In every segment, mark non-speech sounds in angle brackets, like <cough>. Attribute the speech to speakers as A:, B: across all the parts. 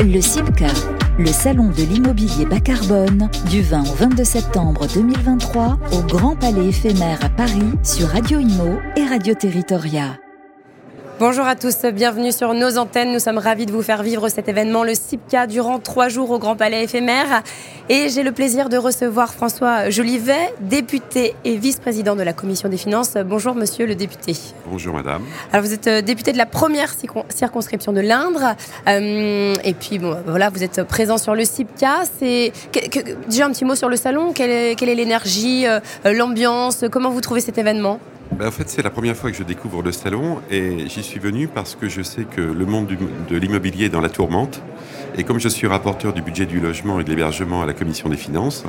A: Le CIPCA, le salon de l'immobilier bas carbone, du 20 au 22 septembre 2023 au Grand Palais éphémère à Paris sur Radio Imo et Radio Territoria.
B: Bonjour à tous, bienvenue sur nos antennes. Nous sommes ravis de vous faire vivre cet événement, le CIPCA, durant trois jours au Grand Palais éphémère. Et j'ai le plaisir de recevoir François Jolivet, député et vice-président de la Commission des Finances. Bonjour monsieur le député.
C: Bonjour madame.
B: Alors vous êtes euh, député de la première circonscription de l'Indre. Euh, et puis bon, voilà, vous êtes présent sur le CIPCA. C'est déjà un petit mot sur le salon. Quelle est l'énergie, euh, l'ambiance? Comment vous trouvez cet événement?
C: En fait, c'est la première fois que je découvre le salon et j'y suis venu parce que je sais que le monde de l'immobilier est dans la tourmente. Et comme je suis rapporteur du budget du logement et de l'hébergement à la Commission des finances,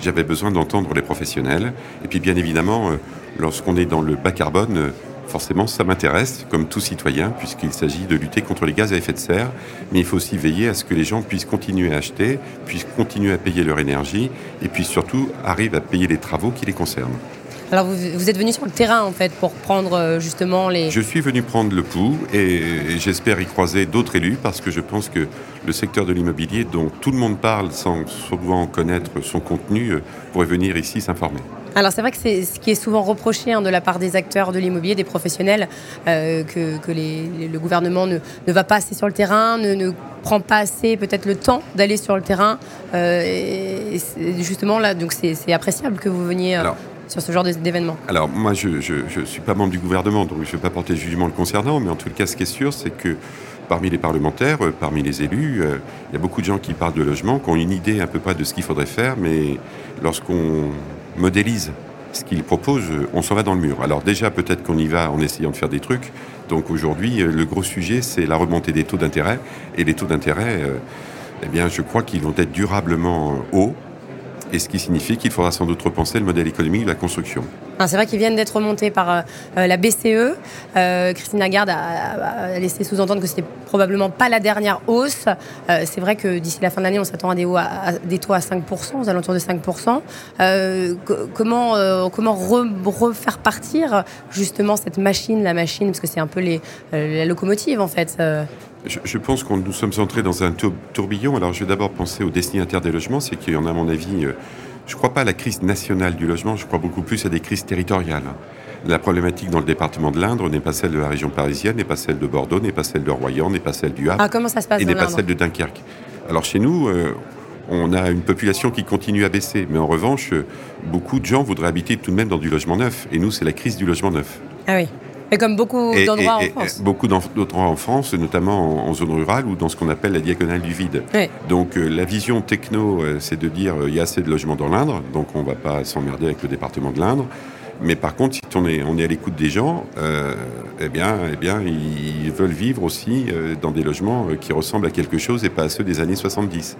C: j'avais besoin d'entendre les professionnels. Et puis, bien évidemment, euh, lorsqu'on est dans le bas carbone, euh, forcément, ça m'intéresse, comme tout citoyen, puisqu'il s'agit de lutter contre les gaz à effet de serre. Mais il faut aussi veiller à ce que les gens puissent continuer à acheter, puissent continuer à payer leur énergie, et puis surtout arrivent à payer les travaux qui les concernent.
B: Alors vous, êtes venu sur le terrain en fait pour prendre euh, justement les...
C: Je suis venu prendre le pouls et, j'espère y croiser d'autres élus parce que je pense que le secteur de l'immobilier dont tout le monde parle sans souvent connaître son contenu euh, pourrait venir ici s'informer.
B: Alors c'est vrai que c'est ce qui est souvent reproché hein, de la part des acteurs de l'immobilier, des professionnels, euh, que, le gouvernement ne, va pas assez sur le terrain, ne, prend pas assez peut-être le temps d'aller sur le terrain. et justement là, donc c'est appréciable que vous veniez sur ce genre d'événement
C: Alors moi, je ne suis pas membre du gouvernement, donc je ne vais pas porter jugement le concernant, mais en tout cas, ce qui est sûr, c'est que parmi les parlementaires, euh, parmi les élus, euh, il y a beaucoup de gens qui parlent de logement, qui ont une idée à peu près de ce qu'il faudrait faire, mais lorsqu'on modélise ce qu'ils proposent, on s'en va dans le mur. Alors déjà, peut-être qu'on y va en essayant de faire des trucs. Donc aujourd'hui, euh, le gros sujet, c'est la remontée des taux d'intérêt. Et les taux d'intérêt, eh bien, je crois qu'ils vont être durablement hauts et ce qui signifie qu'il faudra sans doute repenser le modèle économique de la construction.
B: C'est vrai qu'ils viennent d'être remontés par euh, euh, la BCE. Euh, Christine Lagarde a, laissé sous-entendre que c'était probablement pas la dernière hausse. c'est vrai que d'ici la fin de l'année, on s'attend à des, des, taux à 5%, aux alentours de 5%. comment comment refaire partir justement cette machine, la machine, parce que c'est un peu les, la locomotive en fait
C: je, pense que nous sommes entrés dans un tourbillon. Alors, je vais d'abord penser aux destinataires des logements. C'est qu'il y en a, à mon avis, euh, je ne crois pas à la crise nationale du logement, je crois beaucoup plus à des crises territoriales. La problématique dans le département de l'Indre n'est pas celle de la région parisienne, n'est pas celle de Bordeaux, n'est pas celle de Royan, n'est pas celle du Havre.
B: Ah, comment ça se passe
C: Et n'est pas celle de Dunkerque. Alors, chez nous, euh, on a une population qui continue à baisser. Mais en revanche, beaucoup de gens voudraient habiter tout de même dans du logement neuf. Et nous, c'est la crise du logement neuf.
B: Ah oui. Et comme beaucoup d'endroits en France.
C: Beaucoup d'autres en France, notamment en, zone rurale ou dans ce qu'on appelle la diagonale du vide. Donc euh, la vision techno, euh, c'est de dire euh, il y a assez de logements dans l'Indre, donc on ne va pas s'emmerder avec le département de l'Indre. Mais par contre, si on est, on est à l'écoute des gens, eh, bien, eh bien, ils veulent vivre aussi dans des logements qui ressemblent à quelque chose et pas à ceux des années 70.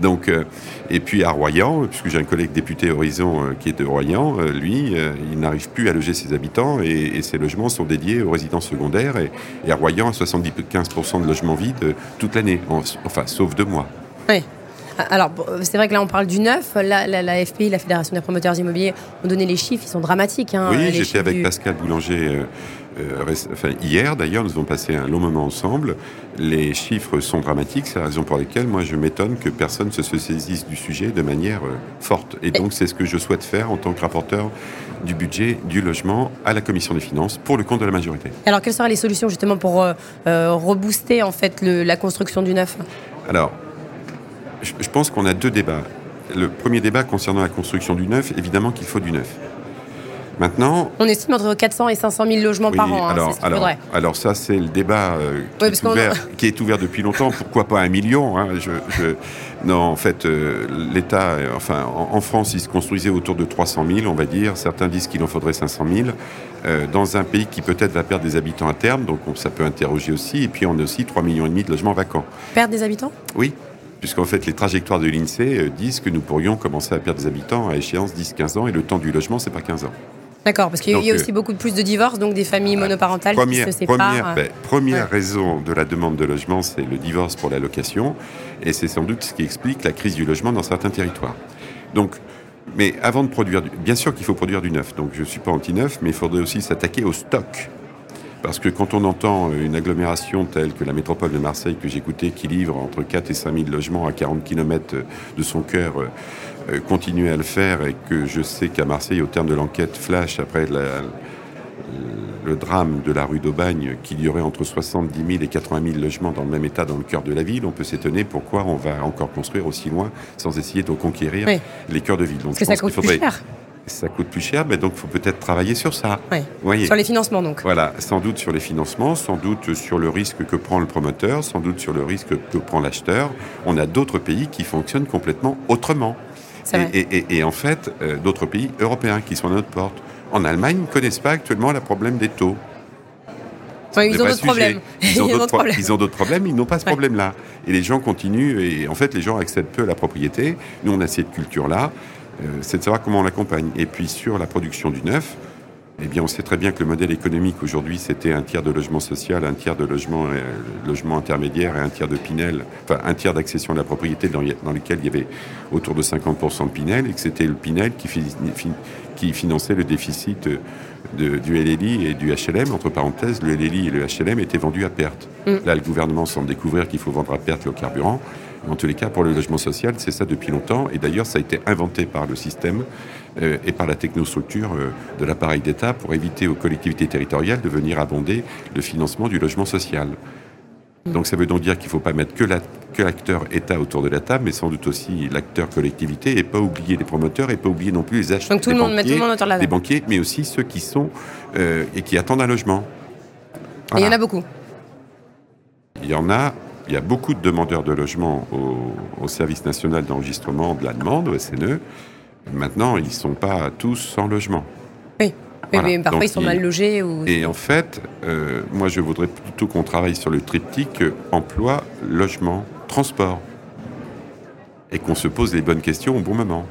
C: Donc, euh, et puis à Royan, puisque j'ai un collègue député Horizon euh, qui est de Royan, euh, lui, il n'arrive plus à loger ses habitants et, ses logements sont dédiés aux résidences secondaires. Et, à Royan, à 75% de logements vides toute l'année, enfin, sauf deux mois.
B: Oui. Alors, c'est vrai que là, on parle du neuf. La, la, FPI, la Fédération des promoteurs immobiliers, ont donné les chiffres. Ils sont dramatiques. Hein,
C: oui, j'étais avec Pascal Boulanger euh, enfin, hier d'ailleurs, nous avons passé un long moment ensemble. Les chiffres sont dramatiques, c'est la raison pour laquelle moi je m'étonne que personne ne se saisisse du sujet de manière euh, forte. Et donc c'est ce que je souhaite faire en tant que rapporteur du budget du logement à la commission des finances pour le compte de la majorité.
B: Alors quelles seraient les solutions justement pour euh, rebooster en fait la construction du neuf?
C: Alors, je, je pense qu'on a deux débats. Le premier débat concernant la construction du neuf, évidemment qu'il faut du neuf. Maintenant.
B: On estime entre 400 et 500 000 logements par an.
C: Hein, alors, alors, alors, ça, c'est le débat euh, qui, est ouvert, depuis longtemps. Pourquoi pas un million hein, je, Non, en fait, euh, l'État, euh, enfin, en, France, il se construisait autour de 300 000, on va dire. Certains disent qu'il en faudrait 500 000. dans un pays qui peut-être va perdre des habitants à terme, donc ça peut interroger aussi. Et puis, on a aussi 3,5 millions de logements vacants.
B: Perdre des habitants?
C: Oui puisqu'en fait les trajectoires de l'INSEE disent que nous pourrions commencer à perdre des habitants à échéance 10-15 ans et le temps du logement, c'est pas 15 ans.
B: D'accord, parce qu'il y a aussi euh, beaucoup plus de divorces, donc des familles euh, monoparentales
C: première,
B: qui se séparent.
C: Première, ben, première raison de la demande de logement, c'est le divorce pour la location, et c'est sans doute ce qui explique la crise du logement dans certains territoires. Donc, mais avant de produire, bien sûr qu'il faut produire du neuf, donc je ne suis pas anti-neuf, mais il faudrait aussi s'attaquer au stock. Parce que quand on entend une agglomération telle que la métropole de Marseille, que j'écoutais, qui livre entre 4 et 5 000 logements à 40 km de son cœur, euh, continuer à le faire, et que je sais qu'à Marseille, au terme de l'enquête flash, après le drame de la rue d'Aubagne, qu'il y aurait entre 70 000 et 80 000 logements dans le même état dans le cœur de la ville, on peut s'étonner pourquoi on va encore construire aussi loin sans essayer de conquérir les cœurs de ville.
B: Donc, Parce que ça coûte plus cher
C: ça coûte plus cher, mais donc il faut peut-être travailler sur ça.
B: Sur les financements, donc.
C: Voilà, sans doute sur les financements, sans doute sur le risque que prend le promoteur, sans doute sur le risque que prend l'acheteur. On a d'autres pays qui fonctionnent complètement autrement. Et, en fait, euh, d'autres pays européens qui sont à notre porte. En Allemagne, ne connaissent pas actuellement le problème des taux. <laughs>
B: ils, ont d'autres problèmes.
C: Ils ont d'autres problèmes. Ils ont d'autres problèmes, ils n'ont pas ce problème-là. Et les gens continuent, et en fait, les gens acceptent peu la propriété. Nous, on a cette culture-là. Euh, c'est de savoir comment on l'accompagne. Et puis sur la production du neuf, eh bien, on sait très bien que le modèle économique aujourd'hui, c'était un tiers de logement social, un tiers de logement, euh, logement intermédiaire et un tiers de Pinel, enfin un tiers d'accession à la propriété dans, lequel il y avait autour de 50% de Pinel, et que c'était le Pinel qui, qui finançait le déficit du LLI et du HLM. Entre parenthèses, le LLI et le HLM étaient vendus à perte. Mm. Là, le gouvernement semble découvrir qu'il faut vendre à perte le carburant. En tous les cas, pour le logement social, c'est ça depuis longtemps. Et d'ailleurs, ça a été inventé par le système euh, et par la technostructure euh, de l'appareil d'État pour éviter aux collectivités territoriales de venir abonder le financement du logement social. Mm. Donc ça veut donc dire qu'il ne faut pas mettre que l'acteur État autour de la table, mais sans doute aussi l'acteur collectivité, et pas oublier les promoteurs, et pas oublier non plus les acheteurs,
B: donc tout le monde, banquiers, tout le monde autour de la
C: les banquiers, mais aussi ceux qui sont euh, et qui attendent un logement.
B: Et il y en a beaucoup.
C: Il y en a il y a beaucoup de demandeurs de logement au, service national d'enregistrement de la demande, au SNE. Maintenant, ils ne sont pas tous sans logement.
B: Oui. Mais parfois, ils sont mal logés. Ou...
C: Et en fait, euh, moi, je voudrais plutôt qu'on travaille sur le triptyque emploi, logement, transport. Et qu'on se pose les bonnes questions au bon moment.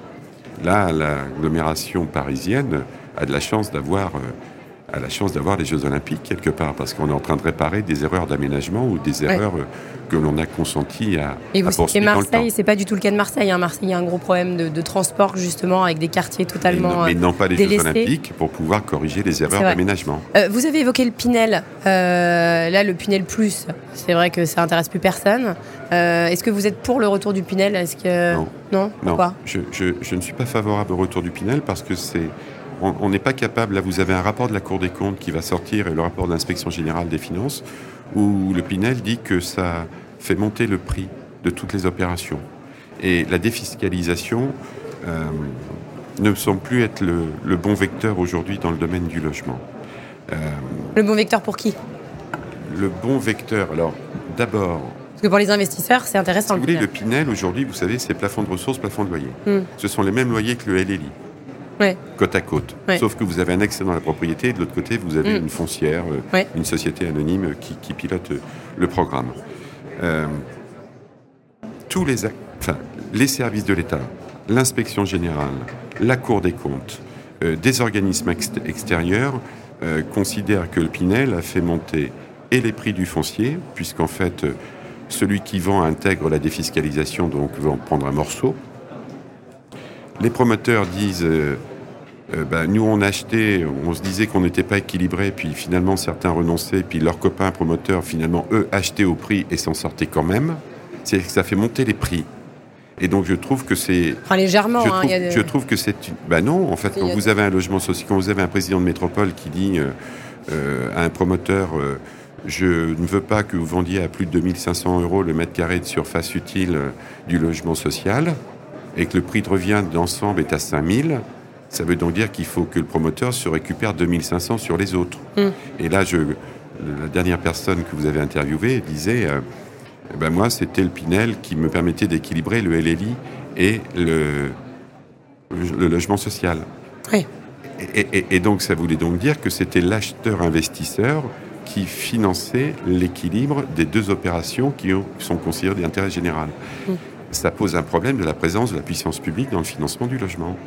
C: Là, l'agglomération parisienne a de la chance d'avoir euh, a la chance d'avoir les Jeux Olympiques quelque part, parce qu'on est en train de réparer des erreurs d'aménagement ou des erreurs euh, que l'on a consenties à,
B: et vous, Et Marseille, c'est pas du tout le cas de Marseille. Hein. Marseille, il y a un gros problème de, transport justement avec des quartiers totalement.
C: Mais non, pas les Jeux Olympiques pour pouvoir corriger les erreurs d'aménagement.
B: Euh, vous avez évoqué le Pinel. Euh, là, le Pinel Plus, c'est vrai que ça intéresse plus personne. Est-ce que vous êtes pour le retour du Pinel? Est-ce que
C: non,
B: non,
C: Pourquoi? Je, je ne suis pas favorable au retour du Pinel parce que c'est on n'est pas capable, là vous avez un rapport de la Cour des comptes qui va sortir et le rapport de l'inspection générale des finances, où le Pinel dit que ça fait monter le prix de toutes les opérations. Et la défiscalisation euh, ne semble plus être le, bon vecteur aujourd'hui dans le domaine du logement.
B: Euh, le bon vecteur pour qui?
C: Le bon vecteur, alors d'abord...
B: Parce que pour les investisseurs, c'est intéressant.
C: Si vous voulez, le Pinel aujourd'hui, vous savez, c'est plafond de ressources, plafond de loyer. Hmm. Ce sont les mêmes loyers que le LLI côte à côte. Sauf que vous avez un accès dans la propriété et de l'autre côté, vous avez mm. une foncière, euh, une société anonyme qui, pilote euh, le programme. Euh, tous les, enfin, les services de l'État, l'inspection générale, la Cour des comptes, des organismes extérieurs considèrent que le Pinel a fait monter et les prix du foncier, puisqu'en fait, celui qui vend intègre la défiscalisation, donc va en prendre un morceau. Les promoteurs disent euh, euh, ben, nous on achetait, on se disait qu'on n'était pas équilibré, puis finalement certains renonçaient, puis leurs copains promoteurs finalement eux achetaient au prix et s'en sortaient quand même. C'est que ça fait monter les prix. Et donc je trouve que c'est.
B: légèrement.
C: Je, hein, trouve, je trouve que c'est. Ben non, en fait, quand vous avez un logement social, quand vous avez un président de métropole qui dit euh, à un promoteur. je ne veux pas que vous vendiez à plus de 2500 euros le mètre carré de surface utile du logement social et que le prix de revient d'ensemble est à 5000, ça veut donc dire qu'il faut que le promoteur se récupère 2500 sur les autres. Hmm. Et là, je, la dernière personne que vous avez interviewée disait euh, eh ben moi, c'était le Pinel qui me permettait d'équilibrer le LLI et le, le logement social.
B: Oui.
C: Et, et, donc, ça voulait donc dire que c'était l'acheteur-investisseur qui finançait l'équilibre des deux opérations qui, sont considérées d'intérêt général. Hmm ça pose un problème de la présence de la puissance publique dans le financement du logement.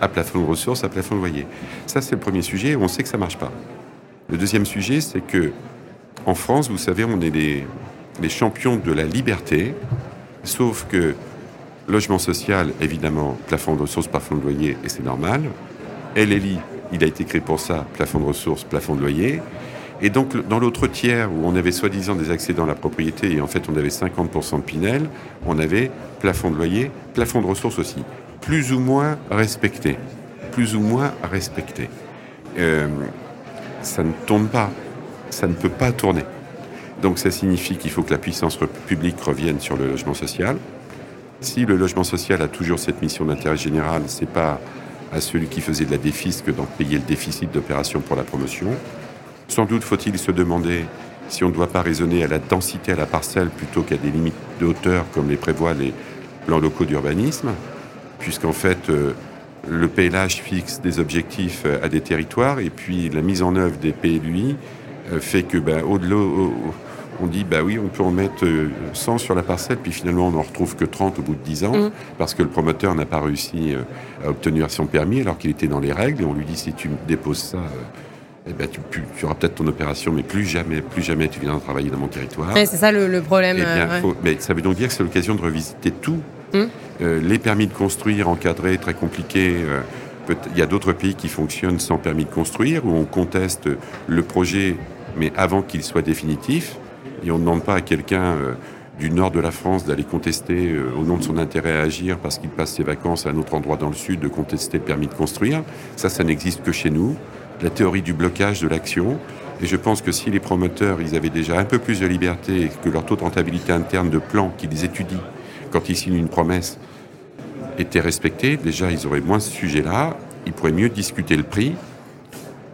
C: À plafond de ressources, à plafond de loyer. Ça, c'est le premier sujet, on sait que ça ne marche pas. Le deuxième sujet, c'est que en France, vous savez, on est les, les champions de la liberté, sauf que logement social, évidemment, plafond de ressources, plafond de loyer, et c'est normal. LLI, il a été créé pour ça, plafond de ressources, plafond de loyer. Et donc, dans l'autre tiers, où on avait soi-disant des accédants à la propriété, et en fait on avait 50% de Pinel, on avait plafond de loyer, plafond de ressources aussi, plus ou moins respecté. Plus ou moins respecté. Euh, ça ne tourne pas. Ça ne peut pas tourner. Donc ça signifie qu'il faut que la puissance publique revienne sur le logement social. Si le logement social a toujours cette mission d'intérêt général, c'est pas à celui qui faisait de la défisque d'en payer le déficit d'opération pour la promotion. Sans doute faut-il se demander si on ne doit pas raisonner à la densité à la parcelle plutôt qu'à des limites de hauteur comme les prévoient les plans locaux d'urbanisme, puisqu'en fait euh, le PLH fixe des objectifs euh, à des territoires et puis la mise en œuvre des PLUI euh, fait que ben, au-delà, on dit bah oui, on peut en mettre 100 sur la parcelle, puis finalement on n'en retrouve que 30 au bout de 10 ans, mmh. parce que le promoteur n'a pas réussi à obtenir son permis alors qu'il était dans les règles, et on lui dit si tu déposes ça eh ben, tu, auras peut-être ton opération, mais plus jamais, plus jamais tu viendras travailler dans mon territoire.
B: c'est ça le, problème.
C: Eh euh, mais ça veut donc dire que c'est l'occasion de revisiter tout. Hum. Euh, les permis de construire encadrés, très compliqués. Euh, il y a d'autres pays qui fonctionnent sans permis de construire, où on conteste le projet, mais avant qu'il soit définitif. Et on ne demande pas à quelqu'un du nord de la France d'aller contester au nom de son intérêt à agir parce qu'il passe ses vacances à un autre endroit dans le sud de contester le permis de construire. Ça, ça n'existe que chez nous la théorie du blocage de l'action. Et je pense que si les promoteurs, ils avaient déjà un peu plus de liberté et que leur taux de rentabilité interne de plan qu'ils étudient quand ils signent une promesse était respecté, déjà ils auraient moins ce sujet-là, ils pourraient mieux discuter le prix.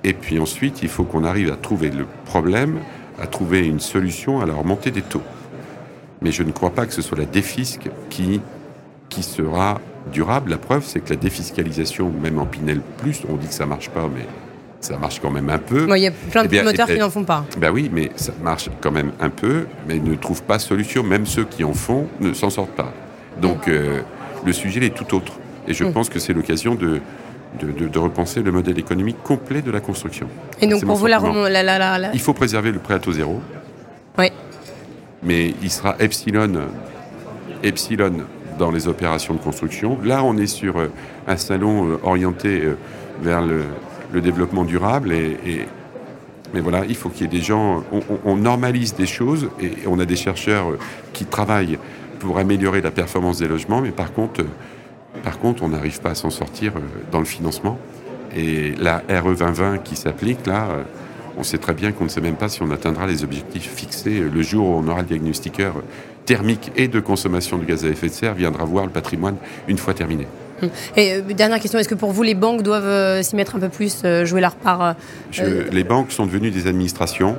C: Et puis ensuite, il faut qu'on arrive à trouver le problème, à trouver une solution à la remontée des taux. Mais je ne crois pas que ce soit la défisque qui, sera durable. La preuve, c'est que la défiscalisation, même en Pinel Plus, on dit que ça marche pas, mais ça marche quand même un peu.
B: Il y a plein de eh promoteurs qui n'en font pas.
C: Ben oui, mais ça marche quand même un peu, mais ne trouvent pas solution. Même ceux qui en font ne s'en sortent pas. Donc euh, le sujet est tout autre. Et je mm. pense que c'est l'occasion de, de, repenser le modèle économique complet de la construction.
B: Et donc pour vous, la, la,
C: la, Il faut préserver le prêt à taux zéro.
B: Oui.
C: Mais il sera epsilon, epsilon dans les opérations de construction. Là, on est sur euh, un salon euh, orienté vers le, le développement durable. Et, mais voilà, il faut qu'il y ait des gens. On, normalise des choses et on a des chercheurs qui travaillent pour améliorer la performance des logements, mais par contre, par contre on n'arrive pas à s'en sortir euh, dans le financement. Et la RE 2020 qui s'applique, là, euh, on sait très bien qu'on ne sait même pas si on atteindra les objectifs fixés le jour où on aura le diagnostiqueur thermique et de consommation de gaz à effet de serre viendra voir le patrimoine une fois terminé.
B: Et euh, dernière question, est-ce que pour vous, les banques doivent euh, s'y mettre un peu plus, euh, jouer leur part
C: Les banques sont devenues des administrations.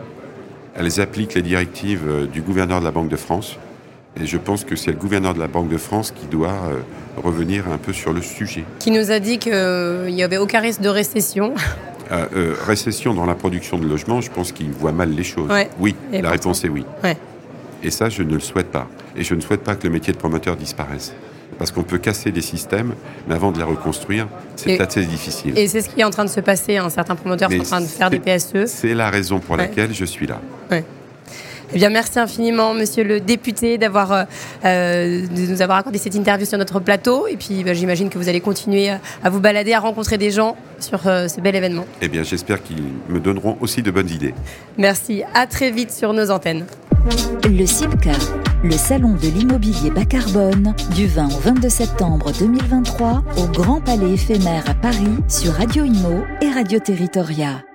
C: Elles appliquent les directives du gouverneur de la Banque de France. Et je pense que c'est le gouverneur de la Banque de France qui doit revenir un peu sur le sujet.
B: Qui nous a dit qu'il n'y avait aucun risque de récession.
C: récession dans la production de logements, je pense qu'il voit mal les choses. Oui, la réponse est oui. Et ça, je ne le souhaite pas. Et je ne souhaite pas que le métier de promoteur disparaisse parce qu'on peut casser des systèmes, mais avant de les reconstruire, c'est assez difficile.
B: Et c'est ce qui est en train de se passer. Hein. Certains promoteurs sont en train de faire des PSE.
C: C'est la raison pour laquelle je suis là.
B: Eh bien, merci infiniment, monsieur le député, d'avoir, euh, euh, de nous avoir accordé cette interview sur notre plateau. Et puis, bah, j'imagine que vous allez continuer à vous balader, à rencontrer des gens sur euh, ce bel événement.
C: Eh bien, j'espère qu'ils me donneront aussi de bonnes idées.
B: Merci. À très vite sur nos antennes.
A: Le CIPCA, le salon de l'immobilier bas carbone, du 20 au 22 septembre 2023 au Grand Palais éphémère à Paris sur Radio Imo et Radio Territoria.